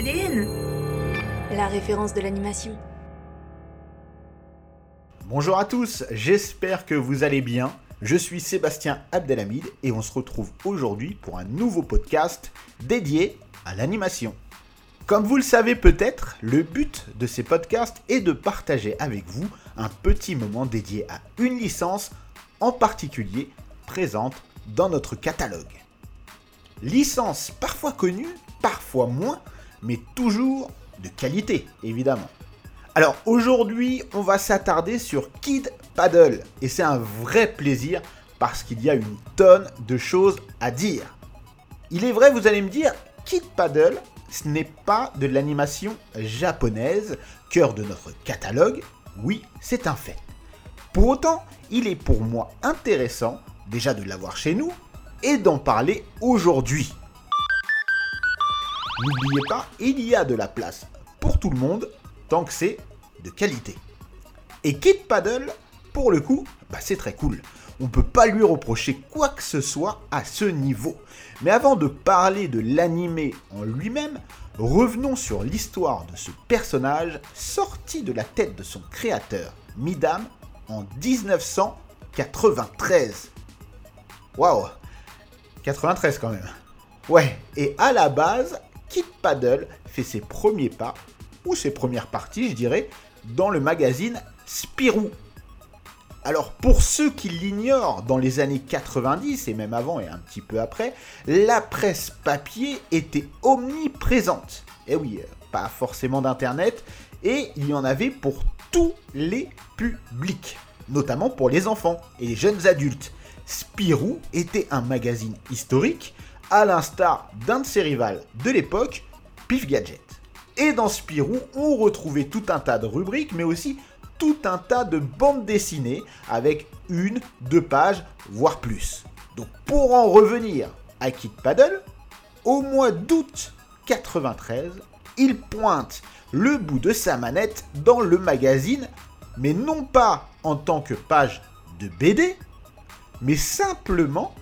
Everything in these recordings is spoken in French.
ADN. La référence de l'animation. Bonjour à tous, j'espère que vous allez bien. Je suis Sébastien Abdelhamid et on se retrouve aujourd'hui pour un nouveau podcast dédié à l'animation. Comme vous le savez peut-être, le but de ces podcasts est de partager avec vous un petit moment dédié à une licence en particulier présente dans notre catalogue. Licence parfois connue, parfois moins, mais toujours de qualité évidemment. Alors aujourd'hui, on va s'attarder sur Kid Paddle et c'est un vrai plaisir parce qu'il y a une tonne de choses à dire. Il est vrai, vous allez me dire, Kid Paddle, ce n'est pas de l'animation japonaise, cœur de notre catalogue. Oui, c'est un fait. Pour autant, il est pour moi intéressant déjà de l'avoir chez nous et d'en parler aujourd'hui. N'oubliez pas, il y a de la place pour tout le monde tant que c'est de qualité. Et Kid Paddle, pour le coup, bah c'est très cool. On ne peut pas lui reprocher quoi que ce soit à ce niveau. Mais avant de parler de l'animé en lui-même, revenons sur l'histoire de ce personnage sorti de la tête de son créateur, Midam, en 1993. Waouh 93 quand même. Ouais, et à la base, Kid Paddle fait ses premiers pas, ou ses premières parties, je dirais, dans le magazine Spirou. Alors pour ceux qui l'ignorent, dans les années 90 et même avant et un petit peu après, la presse papier était omniprésente. Et eh oui, pas forcément d'internet, et il y en avait pour tous les publics, notamment pour les enfants et les jeunes adultes. Spirou était un magazine historique, à l'instar d'un de ses rivales de l'époque, Pif Gadget. Et dans Spirou, on retrouvait tout un tas de rubriques, mais aussi tout un tas de bandes dessinées avec une, deux pages, voire plus. Donc pour en revenir à Kid Paddle, au mois d'août 93, il pointe le bout de sa manette dans le magazine, mais non pas en tant que page de BD, mais simplement,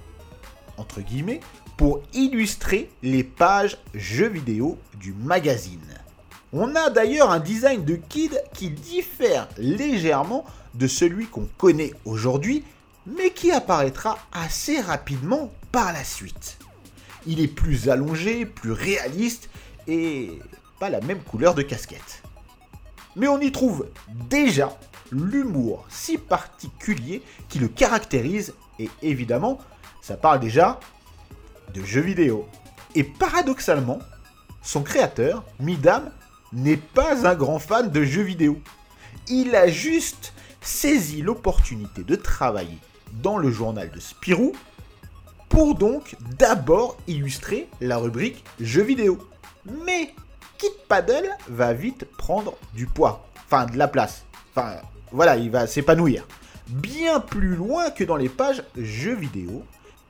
entre guillemets, pour illustrer les pages jeux vidéo du magazine. On a d'ailleurs un design de Kid qui diffère légèrement de celui qu'on connaît aujourd'hui, mais qui apparaîtra assez rapidement par la suite. Il est plus allongé, plus réaliste et pas la même couleur de casquette. Mais on y trouve déjà l'humour si particulier qui le caractérise et évidemment, ça parle déjà de jeux vidéo. Et paradoxalement, son créateur, Midam, n'est pas un grand fan de jeux vidéo. Il a juste saisi l'opportunité de travailler dans le journal de Spirou pour donc d'abord illustrer la rubrique jeux vidéo. Mais Kit Paddle va vite prendre du poids, enfin de la place. Enfin voilà, il va s'épanouir bien plus loin que dans les pages jeux vidéo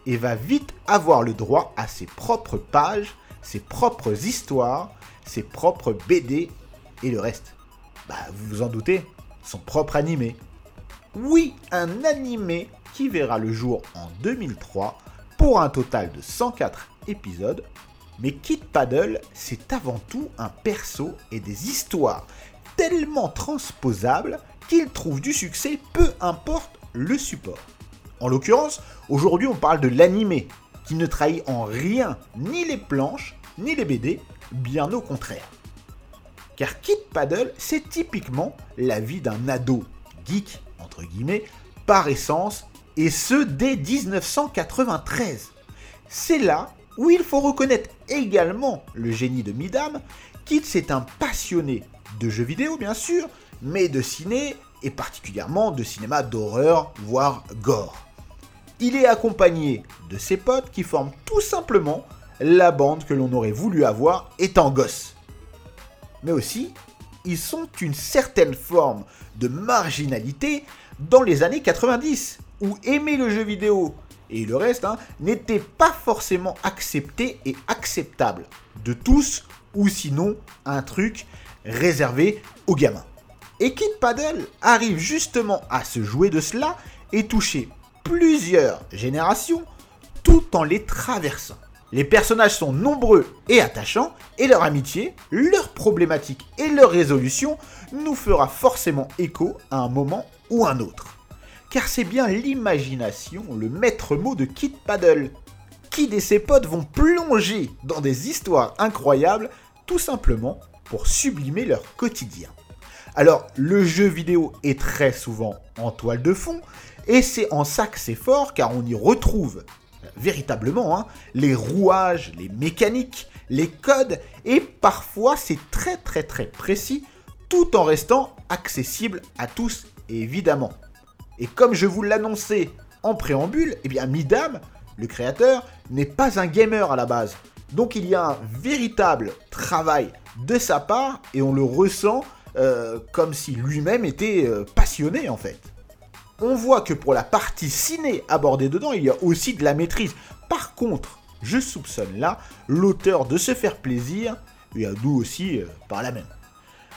et va vite avoir le droit à ses propres pages, ses propres histoires, ses propres BD et le reste. Bah, vous vous en doutez, son propre animé. Oui, un animé qui verra le jour en 2003 pour un total de 104 épisodes. Mais Kid Paddle, c'est avant tout un perso et des histoires tellement transposables qu'il trouve du succès peu importe le support. En l'occurrence, aujourd'hui on parle de l'animé, qui ne trahit en rien ni les planches, ni les BD, bien au contraire. Car Kid Paddle, c'est typiquement la vie d'un ado geek, entre guillemets, par essence, et ce dès 1993. C'est là où il faut reconnaître également le génie de Midam. Kid, c'est un passionné de jeux vidéo, bien sûr, mais de ciné, et particulièrement de cinéma d'horreur, voire gore. Il est accompagné de ses potes qui forment tout simplement la bande que l'on aurait voulu avoir étant gosse. Mais aussi, ils sont une certaine forme de marginalité dans les années 90, où aimer le jeu vidéo et le reste hein, n'était pas forcément accepté et acceptable de tous, ou sinon un truc réservé aux gamins. Et Kid Paddle arrive justement à se jouer de cela et toucher plusieurs générations tout en les traversant. Les personnages sont nombreux et attachants, et leur amitié, leurs problématiques et leur résolution nous fera forcément écho à un moment ou un autre. Car c'est bien l'imagination le maître mot de Kid Paddle. Kid et ses potes vont plonger dans des histoires incroyables, tout simplement pour sublimer leur quotidien. Alors, le jeu vidéo est très souvent en toile de fond, et c'est en ça que c'est fort, car on y retrouve véritablement hein, les rouages, les mécaniques, les codes, et parfois c'est très très très précis, tout en restant accessible à tous, évidemment. Et comme je vous l'annonçais en préambule, eh bien Midam, le créateur, n'est pas un gamer à la base. Donc il y a un véritable travail de sa part et on le ressent euh, comme si lui-même était euh, passionné en fait on voit que pour la partie ciné abordée dedans, il y a aussi de la maîtrise. Par contre, je soupçonne là l'auteur de se faire plaisir, et à nous aussi euh, par la même.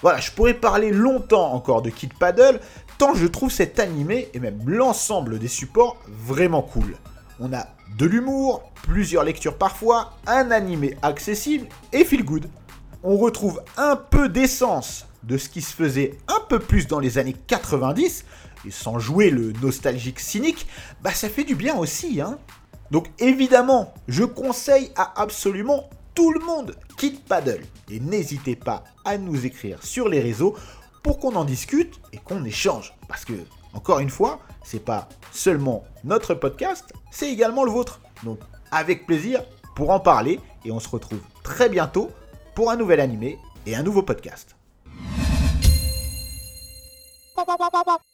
Voilà, je pourrais parler longtemps encore de Kid Paddle, tant je trouve cet animé et même l'ensemble des supports vraiment cool. On a de l'humour, plusieurs lectures parfois, un animé accessible et feel good. On retrouve un peu d'essence de ce qui se faisait un peu plus dans les années 90, et sans jouer le nostalgique cynique, bah ça fait du bien aussi, hein. Donc évidemment, je conseille à absolument tout le monde Kid Paddle. Et n'hésitez pas à nous écrire sur les réseaux pour qu'on en discute et qu'on échange. Parce que, encore une fois, c'est pas seulement notre podcast, c'est également le vôtre. Donc avec plaisir pour en parler et on se retrouve très bientôt pour un nouvel animé et un nouveau podcast. ババババ。